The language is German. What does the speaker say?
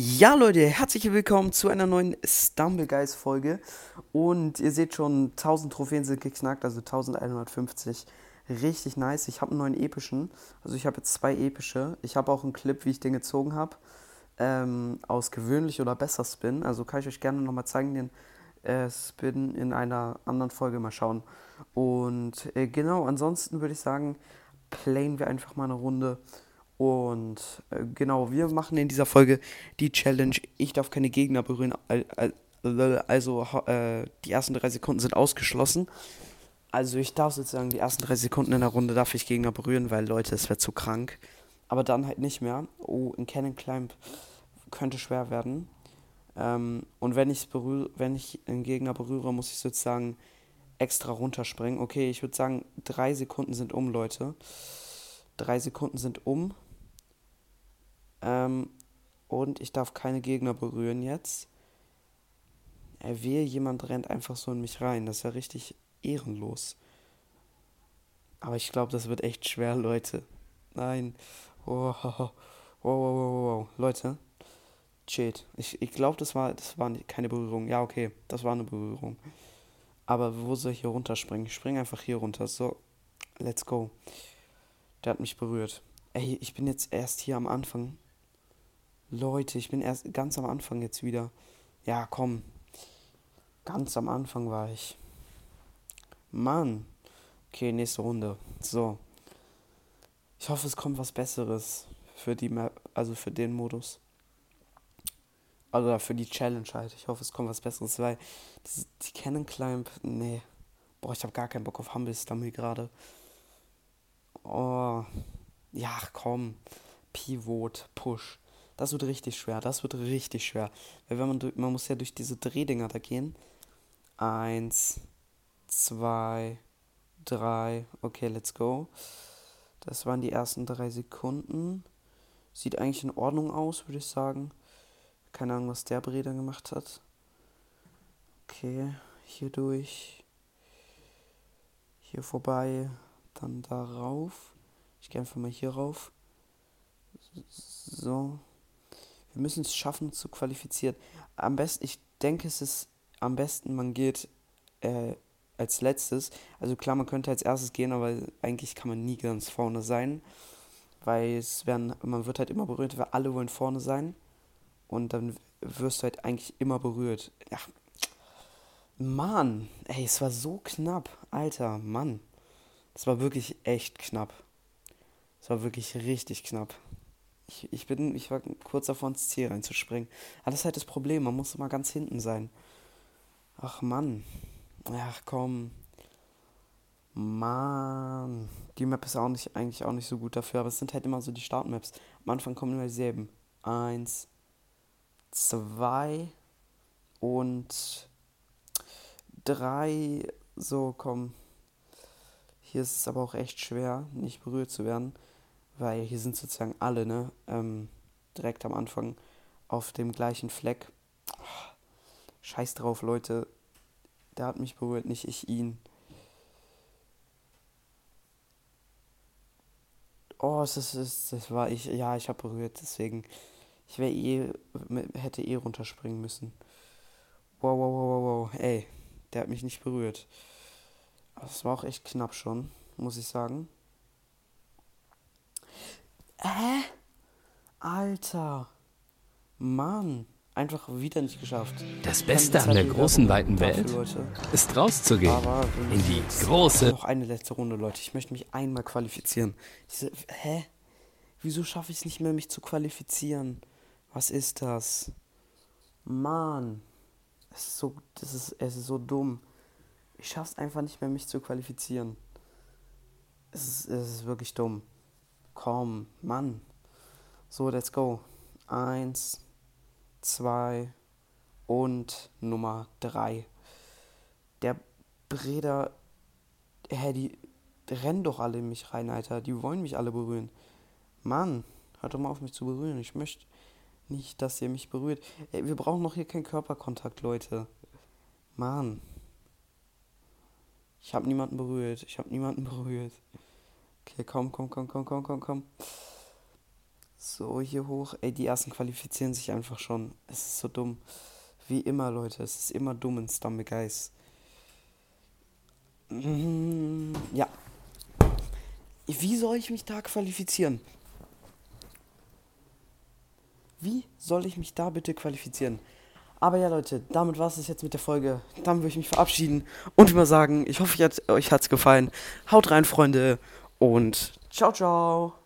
Ja, Leute, herzlich willkommen zu einer neuen Stumble Guys Folge. Und ihr seht schon, 1000 Trophäen sind geknackt, also 1150. Richtig nice. Ich habe einen neuen epischen. Also, ich habe jetzt zwei epische. Ich habe auch einen Clip, wie ich den gezogen habe. Ähm, aus gewöhnlich oder besser Spin. Also, kann ich euch gerne nochmal zeigen, den äh, Spin in einer anderen Folge mal schauen. Und äh, genau, ansonsten würde ich sagen, playen wir einfach mal eine Runde. Und äh, genau, wir machen in dieser Folge die Challenge, ich darf keine Gegner berühren. Also äh, die ersten drei Sekunden sind ausgeschlossen. Also ich darf sozusagen die ersten drei Sekunden in der Runde darf ich Gegner berühren, weil Leute, es wird zu krank. Aber dann halt nicht mehr. Oh, ein Cannon Climb könnte schwer werden. Ähm, und wenn berühre, wenn ich einen Gegner berühre, muss ich sozusagen extra runterspringen. Okay, ich würde sagen, drei Sekunden sind um, Leute. Drei Sekunden sind um. Ähm, und ich darf keine Gegner berühren jetzt. Er wehe, jemand rennt einfach so in mich rein. Das ist ja richtig ehrenlos. Aber ich glaube, das wird echt schwer, Leute. Nein. Oh, oh, oh, oh, oh, oh. Leute. Shit. Ich, ich glaube, das war, das war keine Berührung. Ja, okay. Das war eine Berührung. Aber wo soll ich hier runterspringen? Ich springe einfach hier runter. So. Let's go. Der hat mich berührt. Ey, ich bin jetzt erst hier am Anfang. Leute, ich bin erst ganz am Anfang jetzt wieder. Ja, komm. Ganz am Anfang war ich. Mann. Okay, nächste Runde. So. Ich hoffe, es kommt was Besseres für die Map, also für den Modus. Also für die Challenge halt. Ich hoffe, es kommt was Besseres, weil die, die Cannon Climb, nee. Boah, ich habe gar keinen Bock auf Humble Stumble gerade. Oh. Ja, komm. Pivot, Push. Das wird richtig schwer. Das wird richtig schwer. Weil wenn man, man muss ja durch diese Drehdinger da gehen. Eins, zwei, drei. Okay, let's go. Das waren die ersten drei Sekunden. Sieht eigentlich in Ordnung aus, würde ich sagen. Keine Ahnung, was der Breder gemacht hat. Okay, hier durch. Hier vorbei. Dann da rauf. Ich gehe einfach mal hier rauf. So. Wir müssen es schaffen zu qualifizieren. Am besten, ich denke, es ist am besten, man geht äh, als letztes. Also klar, man könnte als erstes gehen, aber eigentlich kann man nie ganz vorne sein. Weil es werden, man wird halt immer berührt, weil alle wollen vorne sein. Und dann wirst du halt eigentlich immer berührt. Ach, Mann, ey, es war so knapp. Alter, Mann. Es war wirklich echt knapp. Es war wirklich richtig knapp. Ich, ich, bin, ich war kurz davor ins Ziel reinzuspringen. Aber das ist halt das Problem, man muss immer ganz hinten sein. Ach Mann. Ach komm. Mann. Die Map ist auch nicht, eigentlich auch nicht so gut dafür, aber es sind halt immer so die Startmaps. Am Anfang kommen immer dieselben. Eins, zwei und drei. So, komm. Hier ist es aber auch echt schwer, nicht berührt zu werden weil hier sind sozusagen alle, ne, ähm, direkt am Anfang auf dem gleichen Fleck. Oh, scheiß drauf, Leute. Der hat mich berührt, nicht ich ihn. Oh, das, ist, das war ich. Ja, ich habe berührt, deswegen. Ich wäre eh, hätte eh runterspringen müssen. Wow, wow, wow, wow, wow. Ey, der hat mich nicht berührt. Das war auch echt knapp schon, muss ich sagen. Hä? Alter. Mann. Einfach wieder nicht geschafft. Das Beste an der großen, weiten Welt dafür, ist rauszugehen. in die große. Noch eine letzte Runde, Leute. Ich möchte mich einmal qualifizieren. Diese, hä? Wieso schaffe ich es nicht mehr, mich zu qualifizieren? Was ist das? Mann. Es ist so, das ist, es ist so dumm. Ich schaffe es einfach nicht mehr, mich zu qualifizieren. Es ist, es ist wirklich dumm. Komm, Mann. So, let's go. Eins, zwei und Nummer drei. Der Breder, hä, die, die rennen doch alle in mich rein, Alter. Die wollen mich alle berühren. Mann, hört doch mal auf mich zu berühren. Ich möchte nicht, dass ihr mich berührt. Ey, wir brauchen noch hier keinen Körperkontakt, Leute. Mann. Ich habe niemanden berührt. Ich habe niemanden berührt. Okay, komm, komm, komm, komm, komm, komm, komm. So, hier hoch. Ey, die ersten qualifizieren sich einfach schon. Es ist so dumm. Wie immer, Leute. Es ist immer dumm in Stumble Guys. Mm, ja. Wie soll ich mich da qualifizieren? Wie soll ich mich da bitte qualifizieren? Aber ja, Leute, damit war es jetzt mit der Folge. Dann würde ich mich verabschieden und immer sagen, ich hoffe, euch hat es gefallen. Haut rein, Freunde, und ciao, ciao.